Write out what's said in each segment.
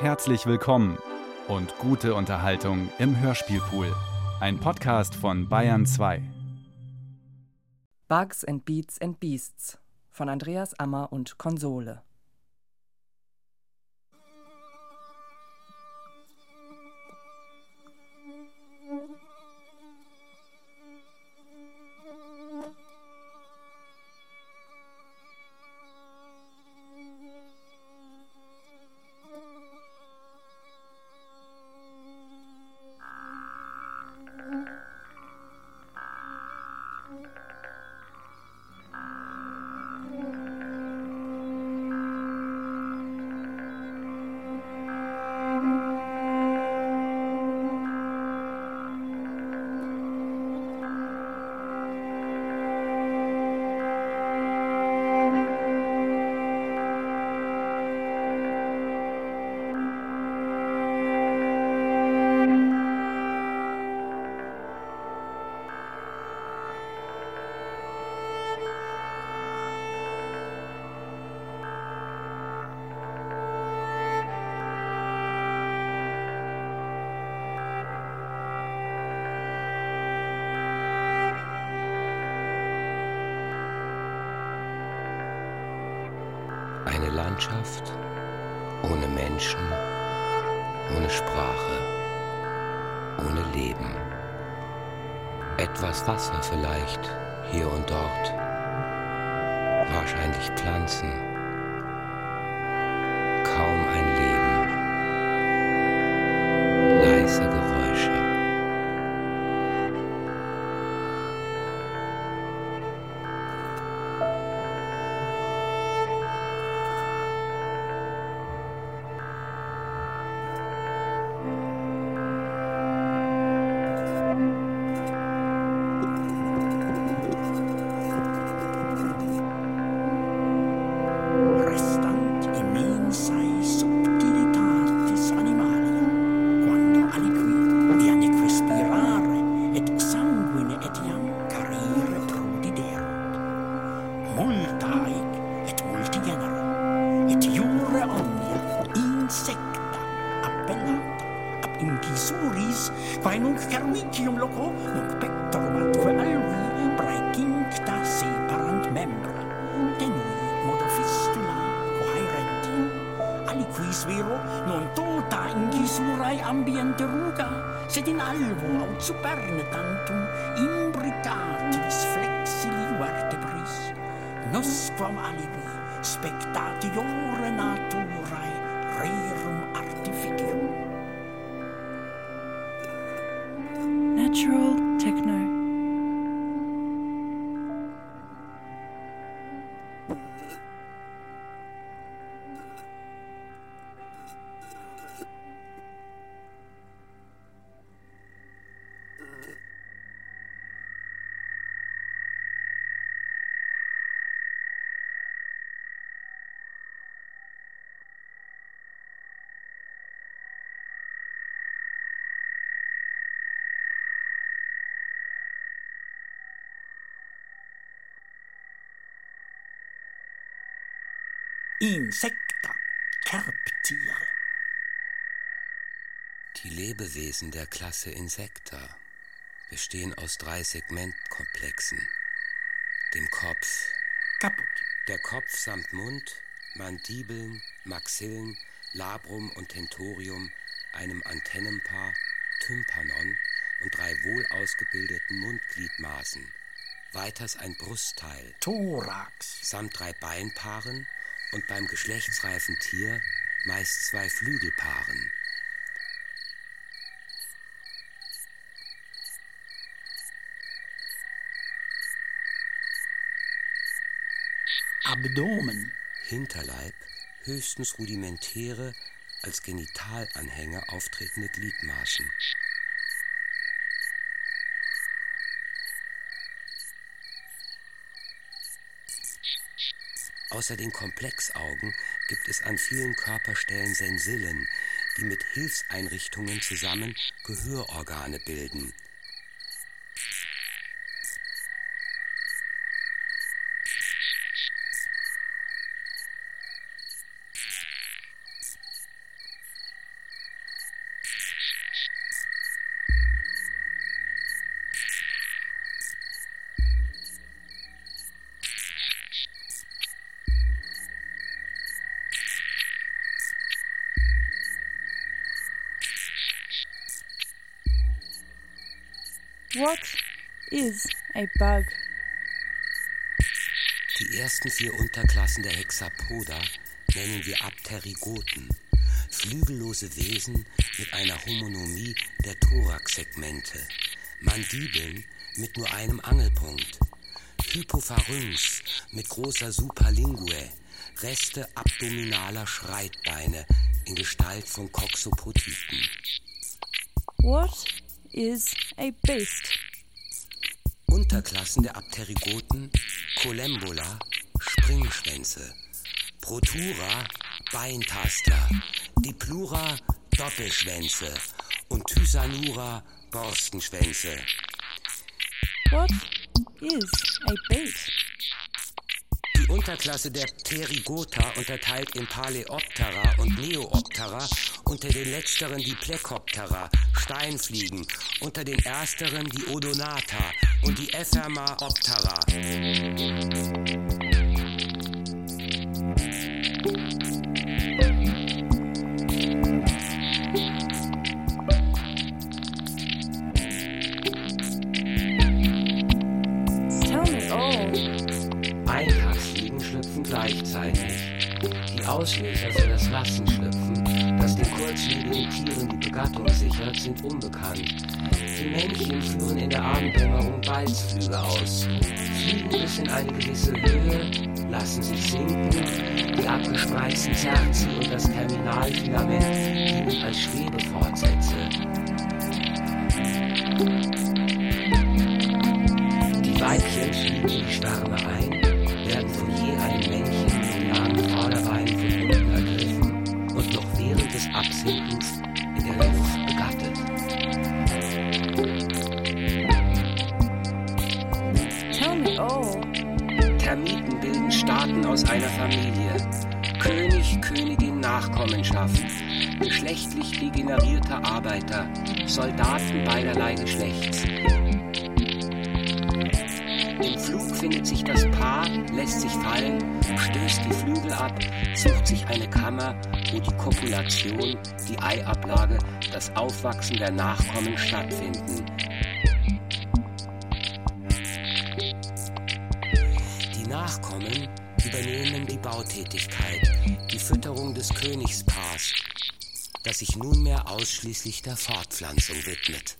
Herzlich willkommen und gute Unterhaltung im Hörspielpool. Ein Podcast von Bayern 2. Bugs and Beats and Beasts von Andreas Ammer und Konsole. Eine Landschaft ohne Menschen, ohne Sprache, ohne Leben. Etwas Wasser vielleicht hier und dort. Wahrscheinlich Pflanzen. nos formali spectatiore natura Insecta, Kerbtiere. Die Lebewesen der Klasse Insecta bestehen aus drei Segmentkomplexen. Dem Kopf, Kaputt. der Kopf samt Mund, Mandibeln, Maxillen, Labrum und Tentorium, einem Antennenpaar, Tympanon und drei wohl ausgebildeten Mundgliedmaßen. Weiters ein Brustteil, Thorax. samt drei Beinpaaren und beim geschlechtsreifen Tier meist zwei Flügelpaaren. Abdomen. Hinterleib höchstens rudimentäre, als Genitalanhänger auftretende Gliedmaßen. Außer den Komplexaugen gibt es an vielen Körperstellen Sensillen, die mit Hilfseinrichtungen zusammen Gehörorgane bilden. A bug? Die ersten vier Unterklassen der Hexapoda nennen wir Apterigoten, flügellose Wesen mit einer Homonomie der Thoraxsegmente, Mandibeln mit nur einem Angelpunkt, Hypopharynx mit großer Superlingue, Reste abdominaler Schreitbeine in Gestalt von Coxopotiten. What is a beast? Unterklassen der Apterigoten Colembula, Springschwänze, Protura, Beintaster, Diplura, Doppelschwänze und Thysanura, Borstenschwänze. What is a beast? Die Unterklasse der Pterygota unterteilt in Paleoptera und Neoptera, unter den letzteren die Plecoptera, Steinfliegen, unter den ersteren die Odonata und die Ephermaoptera. Eintagsfliegen schlüpfen gleichzeitig. Die Auslöser für das Massenschlüpfen, kurzlebigen Tieren die Begattung sichert, sind unbekannt. Die Männchen führen in der Abenddämmerung Balzflüge aus, fliegen bis in eine gewisse Höhe, lassen sich sinken, die abgespreizten Cerci und das Terminalfilament dienen als Schwebefortsätze. Die Weibchen fliegen in die Schwärme ein, degenerierter Arbeiter. Soldaten beiderlei Geschlechts. Im Flug findet sich das Paar, lässt sich fallen, stößt die Flügel ab, sucht sich eine Kammer, wo die Kopulation, die Eiablage, das Aufwachsen der Nachkommen stattfinden. Die Nachkommen übernehmen die Bautätigkeit, die Fütterung des Königspaars, das sich nunmehr ausschließlich der Fortpflanzung widmet.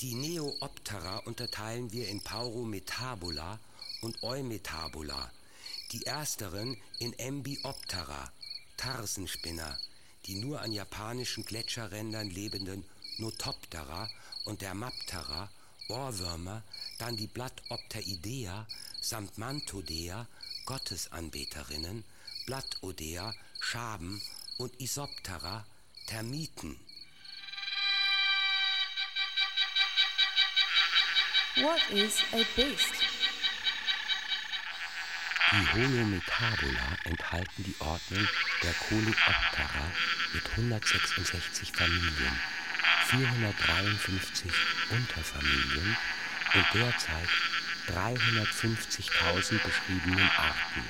Die Neoptera unterteilen wir in Paurometabula und Eumetabula. Die ersteren in Embioptera, Tarsenspinner, die nur an japanischen Gletscherrändern lebenden Notoptera und Dermaptera, Ohrwürmer, dann die Blattopteidea samt Mantodea, Gottesanbeterinnen, Blattodea, Schaben und Isoptera, Termiten. What is a beast? Die Holometabula enthalten die Ordnung der Coleoptera mit 166 Familien, 453 Unterfamilien und derzeit 350.000 beschriebenen Arten.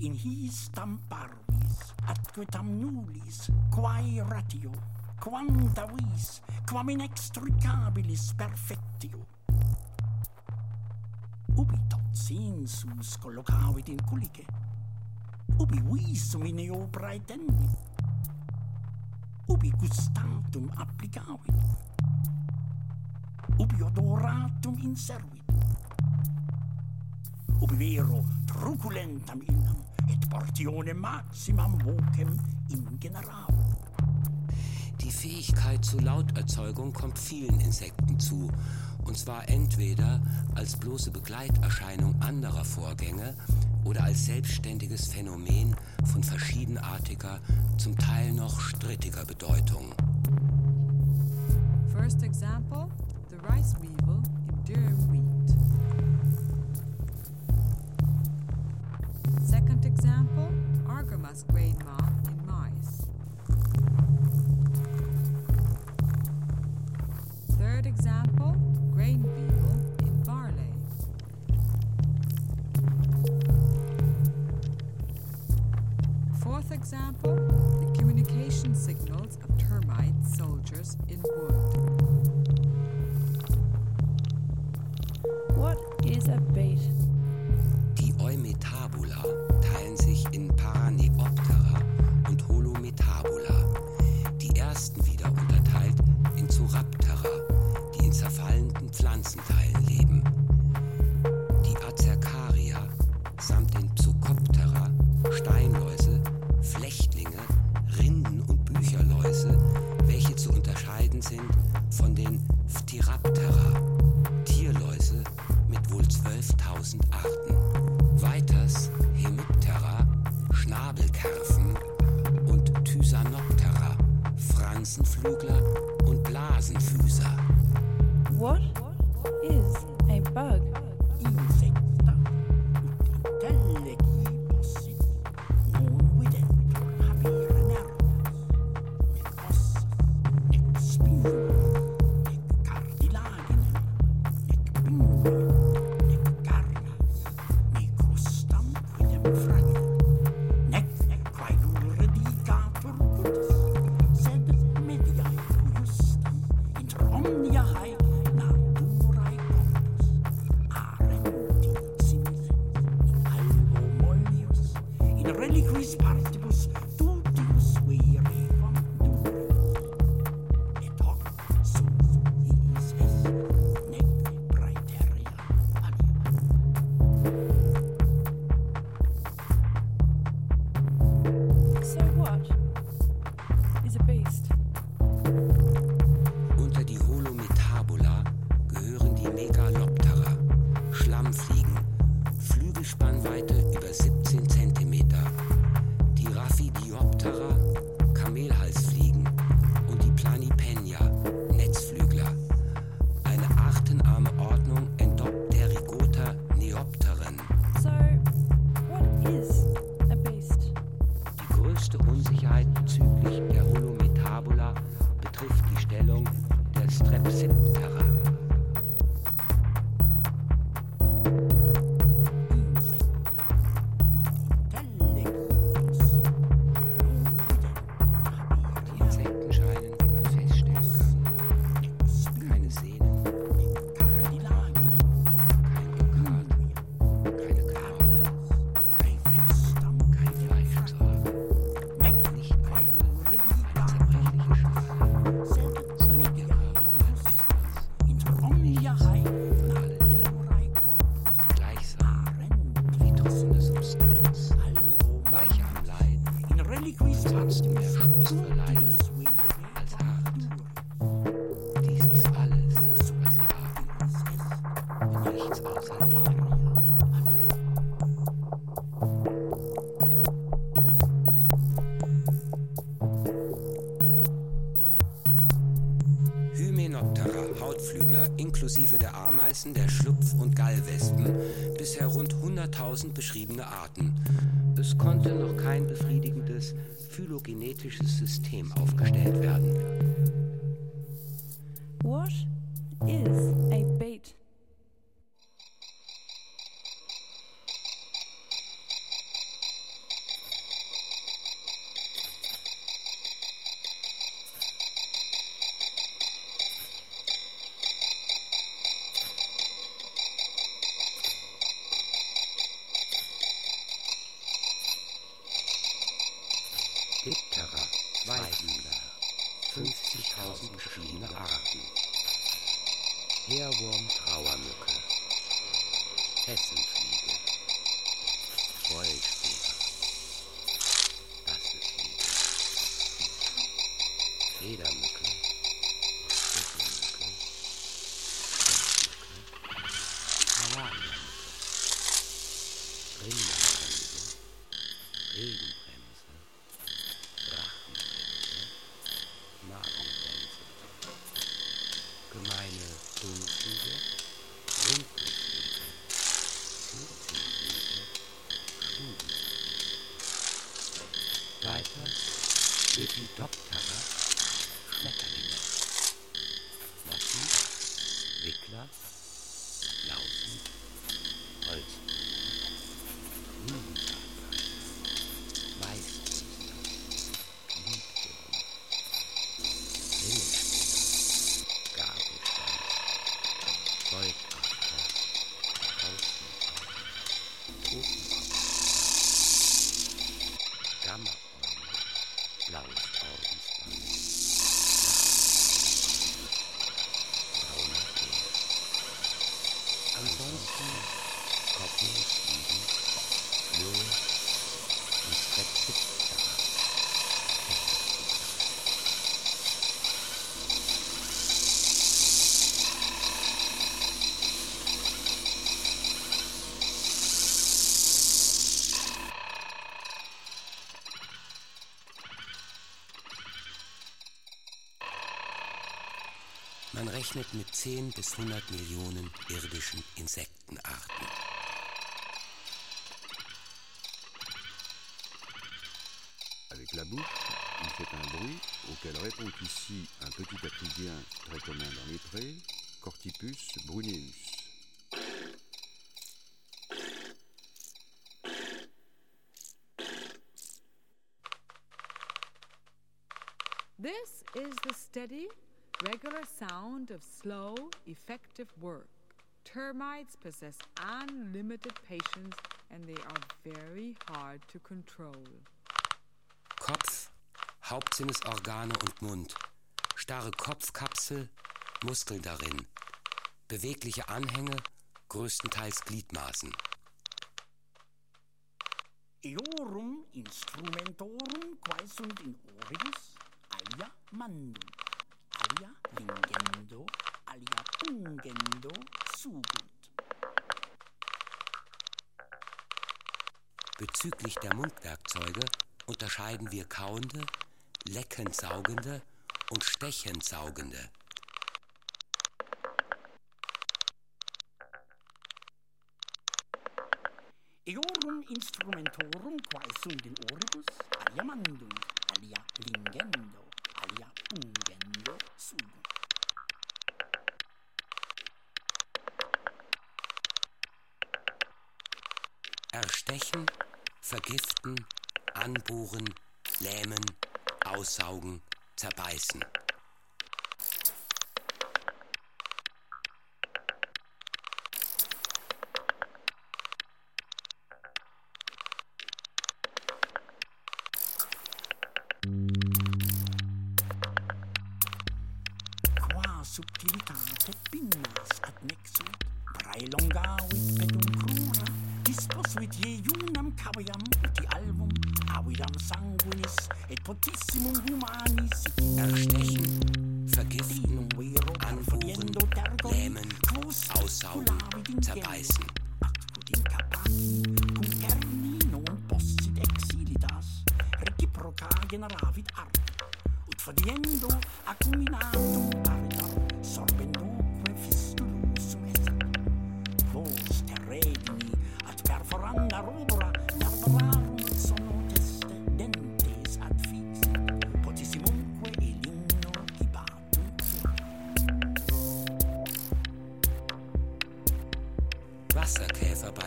in his tam parvis atque tam nullis quae ratio quam vis quam inextricabilis perfectio. Ubi tot sensus collocavit in culice. Ubi visum in eo praetendit ubi gustatum applicavit. Ubi odoratum inservit ubi vero truculentam illam portione maximam vocem ingeneravo. Die Fähigkeit zur Lauterzeugung kommt vielen Insekten zu, und zwar entweder als bloße Begleiterscheinung anderer Vorgänge oder als selbstständiges Phänomen von verschiedenartiger, zum Teil noch strittiger Bedeutung. First example, Third example, grain weevil in barley. Fourth example, the communication signals of termite soldiers in wood. What is a bait? Die Eumetabula teilen sich in Paraneoptera der Ameisen, der Schlupf- und Gallwespen, bisher rund 100.000 beschriebene Arten. Es konnte noch kein befriedigendes phylogenetisches System aufgestellt Wollspur, Bassefliege, Fledermücke, Schlüsselmücke, Man rechnet mit 10 bis 100 Millionen irdischen Insektenarten. Avec la bouche, il fait un bruit auquel répond ici un petit apridien très commun dans les prés, Cortipus bruneus. This is the steady, regular sound of slow, effective work. Termites possess unlimited patience and they are very hard to control. Kopf, Hauptsinnesorgane und Mund. Starre Kopfkapsel, Muskeln darin. Bewegliche Anhänge, größtenteils Gliedmaßen. Eorum instrumentorum quaesunt in oribus alia mandum, alia lingendo, alia pungendo sugunt. Bezüglich der Mundwerkzeuge unterscheiden wir kauende, leckend saugende und stechend saugende. Eorum instrumentorum quaesunt in oribus alia mandum, alia lingendo, alia pungendo sugunt. Erstechen, vergiften, anbohren, lähmen, aussaugen, zerbeißen.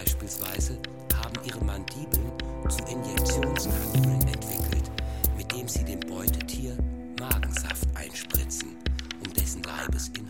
Beispielsweise haben ihre Mandibeln zu Injektionskanülen entwickelt, mit dem sie dem Beutetier Magensaft einspritzen, um dessen Leibesinhalt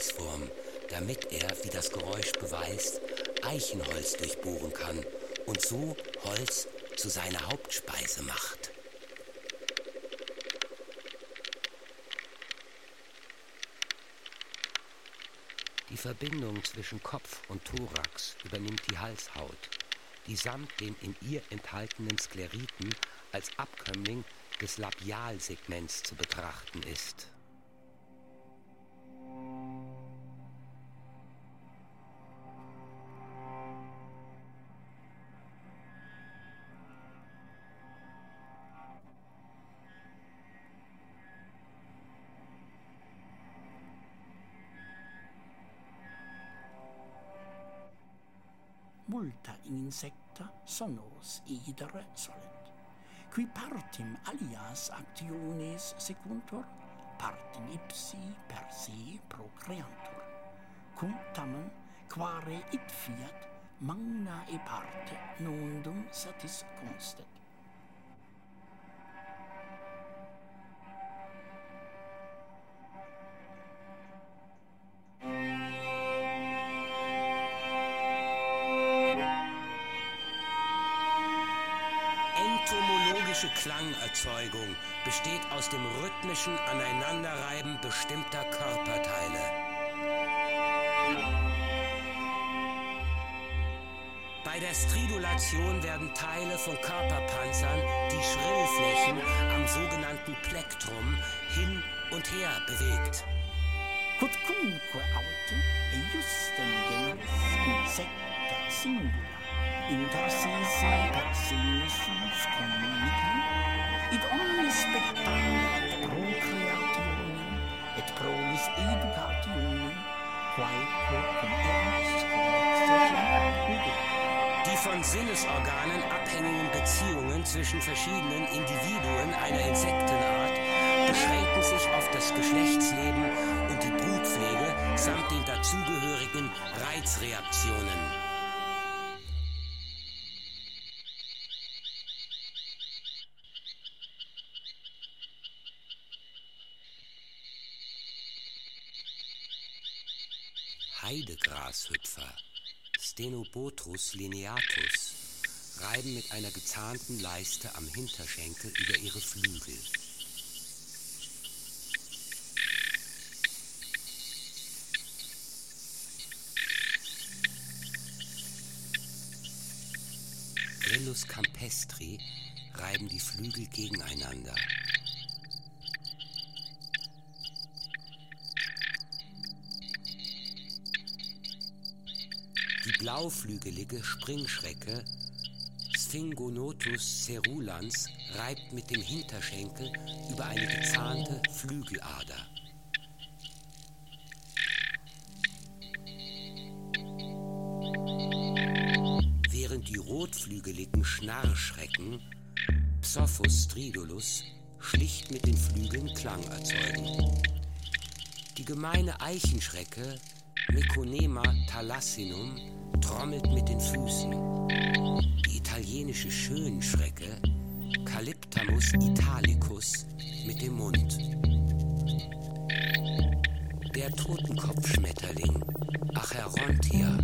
sie dem Holzwurm, damit er, wie das Geräusch beweist, Eichenholz durchbohren kann und so Holz zu seiner Hauptspeise macht? Die Verbindung zwischen Kopf und Thorax übernimmt die Halshaut, die samt den in ihr enthaltenen Skleriten als Abkömmling des Labialsegments zu betrachten ist. insecta sonos idere solent. Qui partim alias actiones secuntur partim ipsi per se procreantur. Cum tamen quare it fiat magna e parte nondum satis constet. Klangerzeugung besteht aus dem rhythmischen Aneinanderreiben bestimmter Körperteile. Bei der Stridulation werden Teile von Körperpanzern, die Schrillflächen am sogenannten Plektrum, hin und her bewegt. Quodcunque autem eiustem genus insecta singula Die von Sinnesorganen abhängigen Beziehungen zwischen verschiedenen Individuen einer Insektenart beschränken sich auf das Geschlechtsleben und die Brutpflege samt den dazugehörigen Reizreaktionen. Heidegrashüpfer Stenobotrus lineatus reiben mit einer gezahnten Leiste am Hinterschenkel über ihre Flügel. Grillus campestri reiben die Flügel gegeneinander. Blauflügelige Springschrecke Sphingonotus cerulans reibt mit dem Hinterschenkel über eine gezahnte Flügelader. Während die rotflügeligen Schnarrschrecken Psophus stridulus schlicht mit den Flügeln Klang erzeugen. Die gemeine Eichenschrecke Meconema thalassinum trommelt mit den Füßen. Die italienische Schönschrecke Calyptamus italicus mit dem Mund. Der Totenkopfschmetterling Acherontia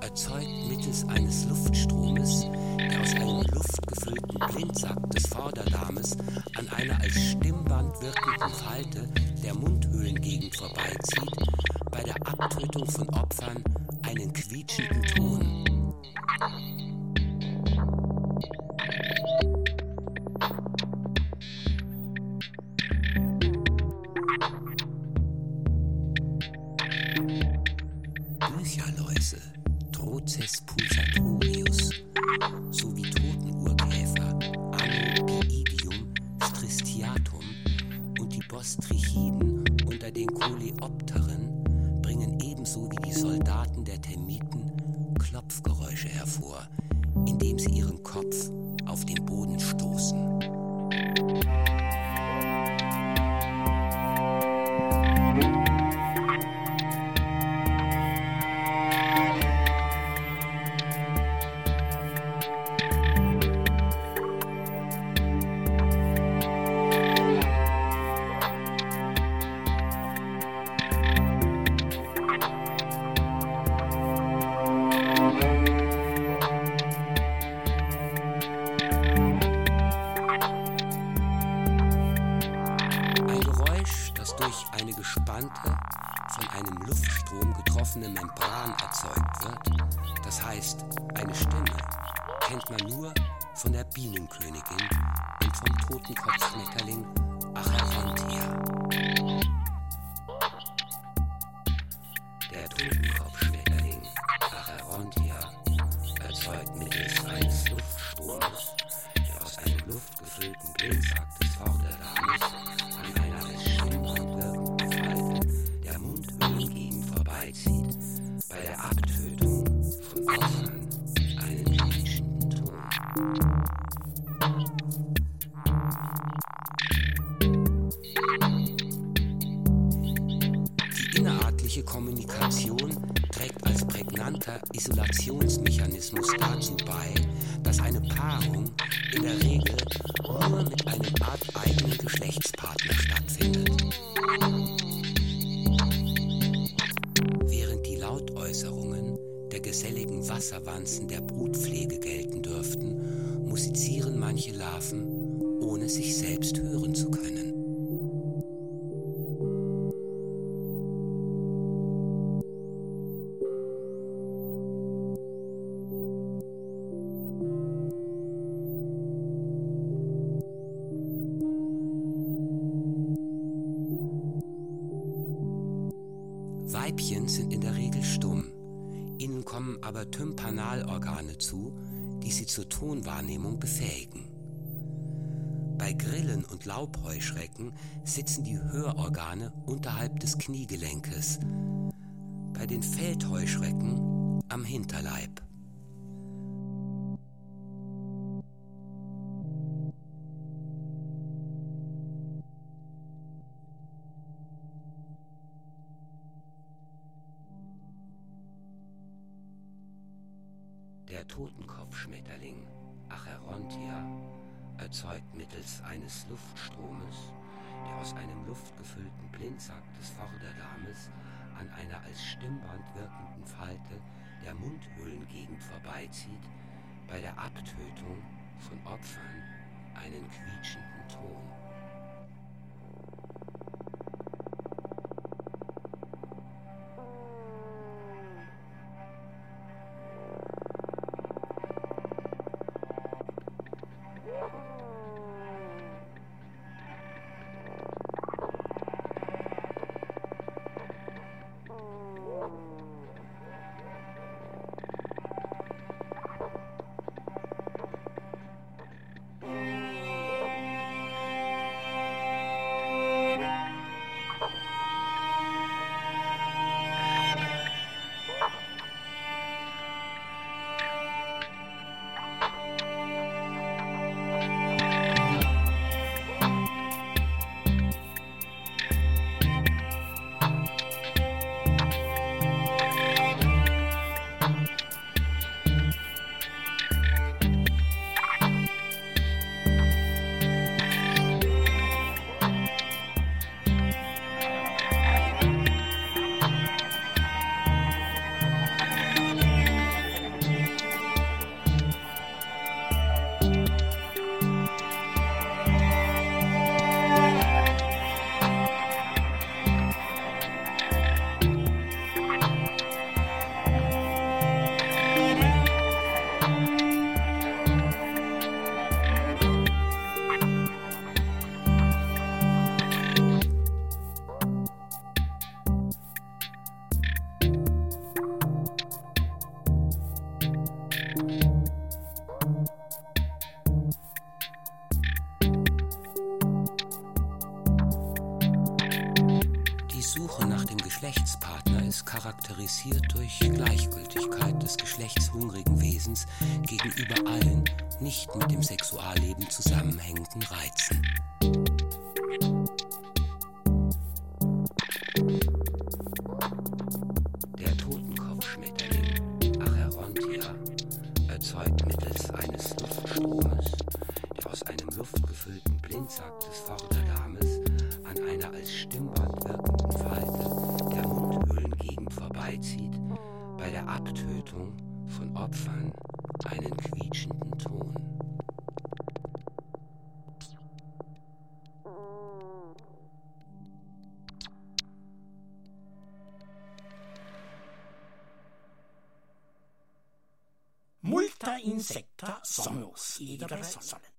erzeugt mittels eines Luftstromes, der aus einem luftgefüllten Blindsack des Vorderdarmes an einer als Stimmband wirkenden Falte der Mundhöhlengegend vorbeizieht, bei der Abtötung von Opfern einen quietschenden Ton. Soldaten der Termiten Klopfgeräusche hervor, indem sie ihren Kopf Innerartliche Kommunikation trägt als prägnanter Isolationsmechanismus dazu bei, dass eine Paarung in der Regel nur mit einem arteigenen Geschlechtspartner stattfindet. Während die Lautäußerungen der geselligen Wasserwanzen der Brutpflege gelten dürften, musizieren manche Larven, ohne sich selbst hören zu können. Tonwahrnehmung befähigen. Bei Grillen und Laubheuschrecken sitzen die Hörorgane unterhalb des Kniegelenkes, bei den Feldheuschrecken am Hinterleib. Acherontia erzeugt mittels eines Luftstromes, der aus einem luftgefüllten Blindsack des Vorderdarmes an einer als Stimmband wirkenden Falte der Mundhöhlengegend vorbeizieht, bei der Abtötung von Opfern einen quietschenden Ton. たインセクタ、ソム、イーガレ、サメ。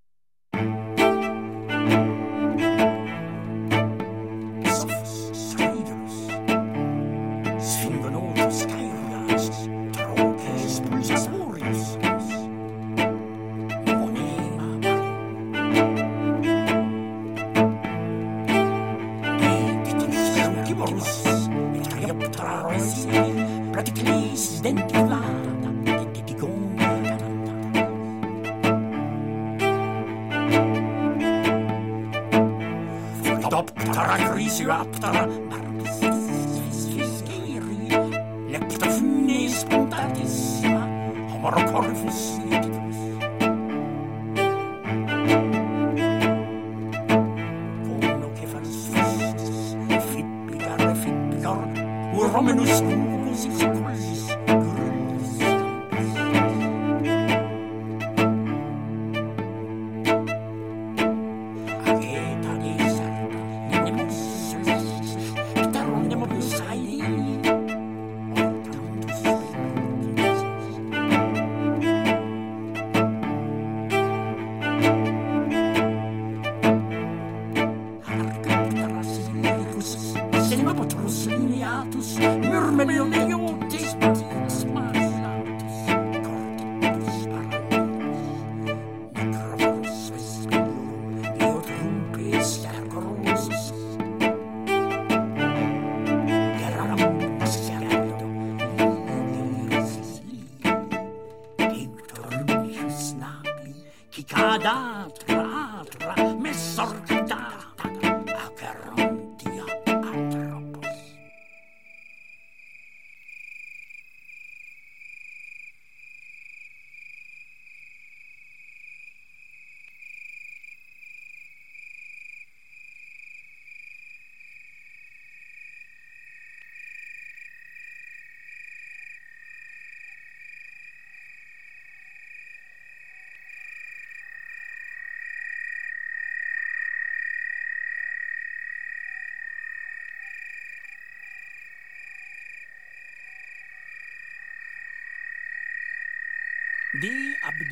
Senopotrus, Lineatus,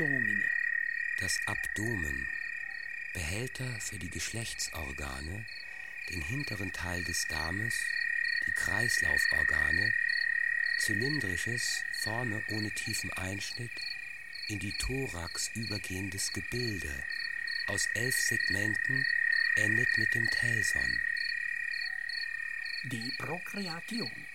abdomine. Das Abdomen, Behälter für die Geschlechtsorgane, den hinteren Teil des Darmes, die Kreislauforgane, zylindrisches, vorne ohne tiefen Einschnitt, in die Thorax übergehendes Gebilde, aus elf Segmenten, endet mit dem Telson. De procreation.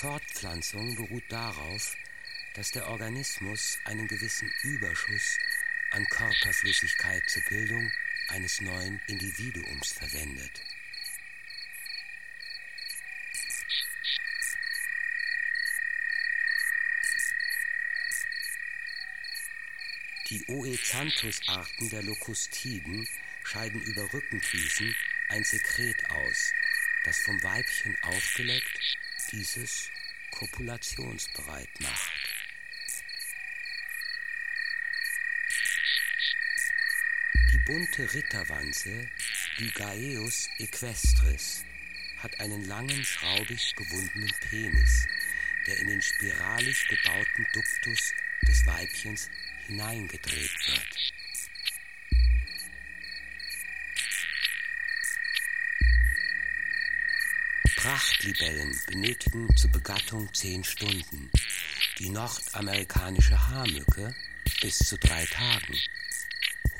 Fortpflanzung beruht darauf, dass der Organismus einen gewissen Überschuss an Körperflüssigkeit zur Bildung eines neuen Individuums verwendet. Die Oecanthus-Arten der Lokustiden scheiden über Rückendrüsen ein Sekret aus, das vom Weibchen aufgeleckt dieses kopulationsbereit macht. Die bunte Ritterwanze, Lygaeus equestris, hat einen langen, schraubig gewundenen Penis, der in den spiralig gebauten Duktus des Weibchens hineingedreht wird. Prachtlibellen benötigen zur Begattung zehn Stunden. Die nordamerikanische Haarmücke, bis zu drei Tagen.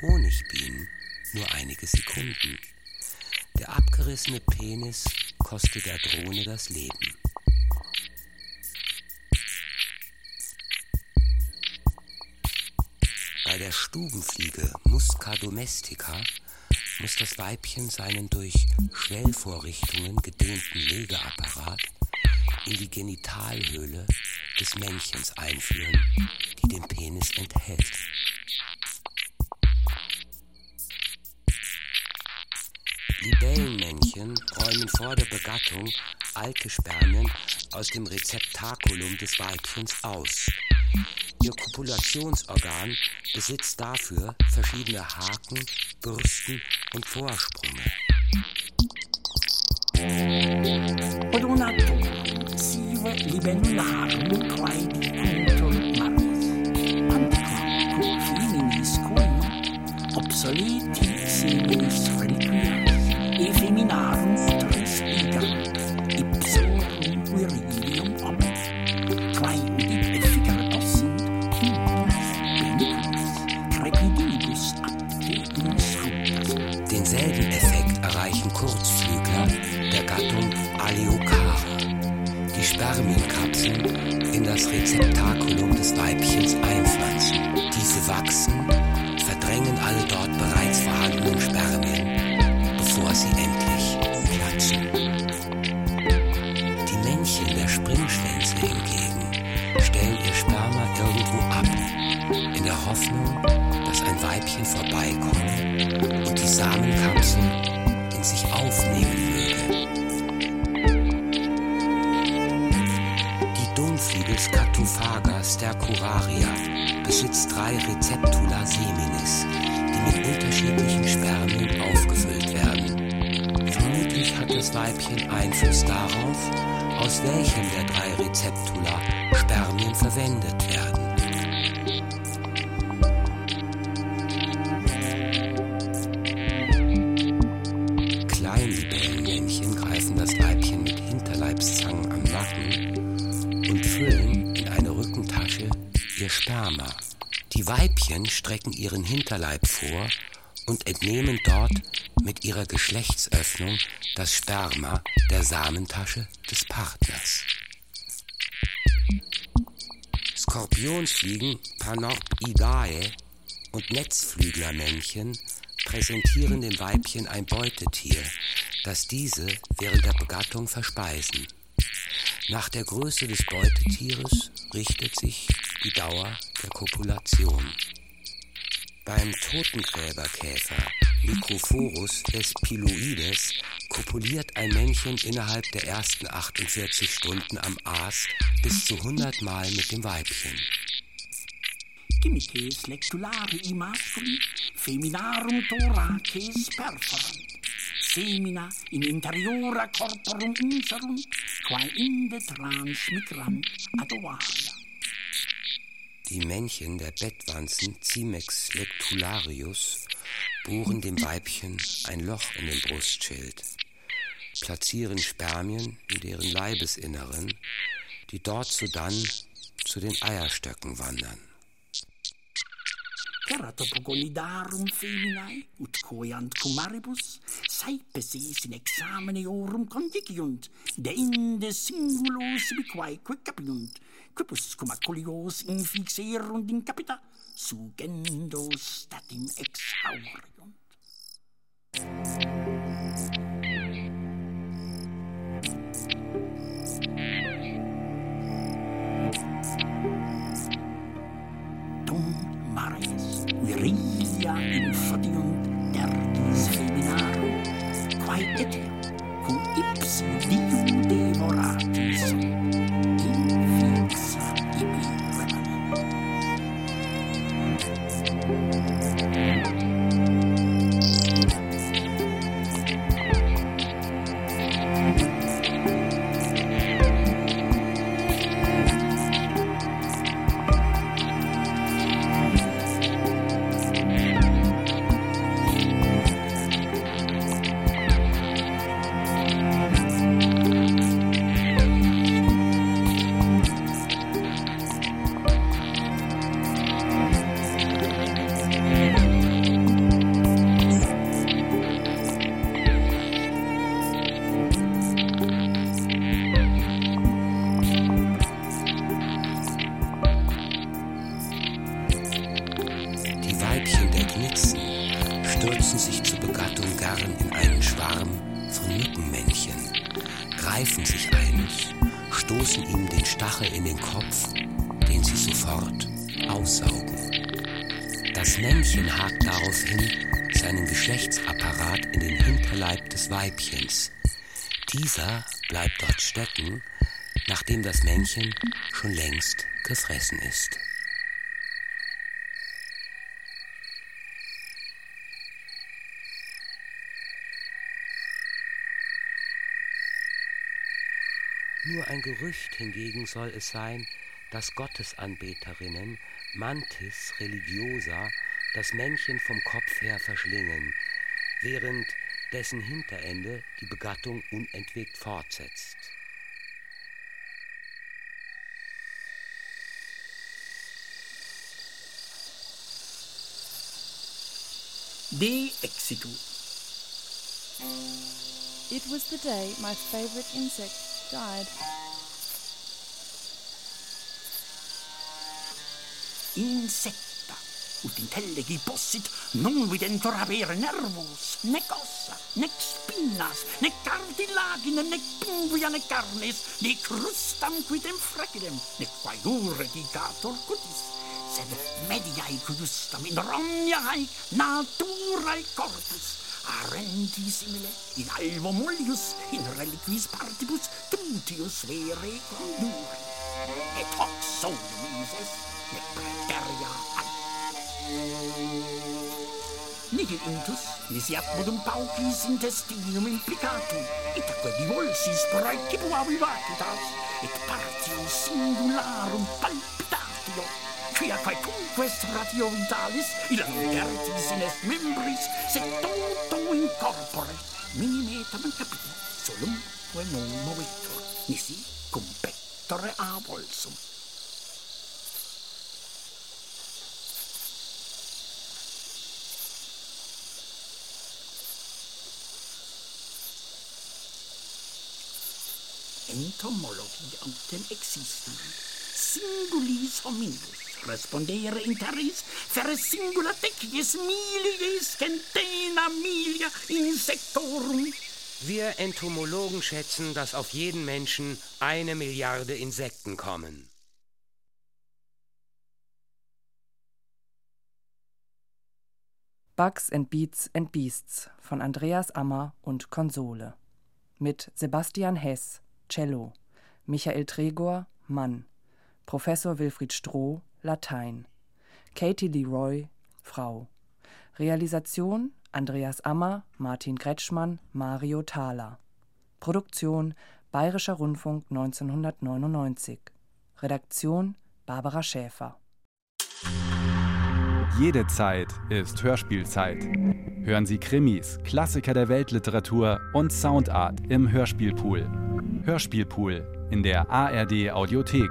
Honigbienen nur einige Sekunden. Der abgerissene Penis kostet der Drohne das Leben. Bei der Stubenfliege Musca domestica muss das Weibchen seinen durch Schwellvorrichtungen gedehnten Legeapparat in die Genitalhöhle des Männchens einführen, die den Penis enthält. Libellenmännchen räumen vor der Begattung alte Spermien aus dem Rezeptakulum des Weibchens aus. Ihr Kopulationsorgan besitzt dafür verschiedene Haken, Bürsten und Vorsprünge. Quaedi das Rezeptakulum des Weibchens einpflanzen. Diese wachsen, strecken ihren Hinterleib vor und entnehmen dort mit ihrer Geschlechtsöffnung das Sperma der Samentasche des Partners. Skorpionsfliegen Panorpidae und Netzflüglermännchen präsentieren dem Weibchen ein Beutetier, das diese während der Begattung verspeisen. Nach der Größe des Beutetieres richtet sich die Dauer der Kopulation. Beim Totengräberkäfer Microphorus vespiloides kopuliert ein Männchen innerhalb der ersten 48 Stunden am Aas bis zu 100 Mal mit dem Weibchen. Chimices lectulari masculi, feminarum thoraces perforant. Semina in interiora corporum inserunt, quae inde trans migrant ad ovaria. Die Männchen der Bettwanzen Cimex lectularius bohren dem Weibchen ein Loch in den Brustschild, platzieren Spermien in deren Leibesinneren, die dort sodann zu den Eierstöcken wandern. Ceratopogonidarum feminae, ut coiant cum maribus, saepes es in exameneorum condigiunt, de inde singulos biquae capiunt, crepusculaculios infixerunt in capita, sugendo statim exhauriunt. Tum mares virilia infatiunt tertis feminarum, quae etiam cum ipsi dium Dieser bleibt dort stecken, nachdem das Männchen schon längst gefressen ist. Nur ein Gerücht hingegen soll es sein, dass Gottesanbeterinnen Mantis religiosa das Männchen vom Kopf her verschlingen, während dessen Hinterende die Begattung unentwegt fortsetzt. De exitu. It was the day my favorite insect died. Insecta. ut intellegi possit non videntur habere nervus, nec ossa, nec spinas nec cartilagine nec pinguia, nec carnes, nec crustam quidem frecidem, nec quaiure dicator cutis, sed mediae cujustam in romniae naturae corpus, arenti simile in alvo molius in reliquis partibus trutius vere conduri. Et hoc solum mises intus, nisi ab modum paucis intestinum implicatum, et aquae divolsis praeci puavi vacitas, et partium singularum palpitatio, quia quaecunque ratio vitalis, illa vertis in est membris, se toto in corpore, minime tamen capit, solum quae non movetur, nisi cum pectore avolsum. Entomologi autem existum. Singulis hominus respondere interis fere singula tecies milies centena milia insectorum. Wir Entomologen schätzen, dass auf jeden Menschen eine Milliarde Insekten kommen. Bugs and Beats and Beasts von Andreas Ammer und Konsole. Mit Sebastian Hess, Cello, Michael Tregor, Mann, Professor Wilfried Stroh, Latein, Katie Leroy, Frau. Realisation Andreas Ammer, Martin Kretschmann, Mario Thaler. Produktion Bayerischer Rundfunk 1999. Redaktion Barbara Schäfer. Jede Zeit ist Hörspielzeit. Hören Sie Krimis, Klassiker der Weltliteratur und Soundart im Hörspielpool. Hörspielpool in der ARD Audiothek.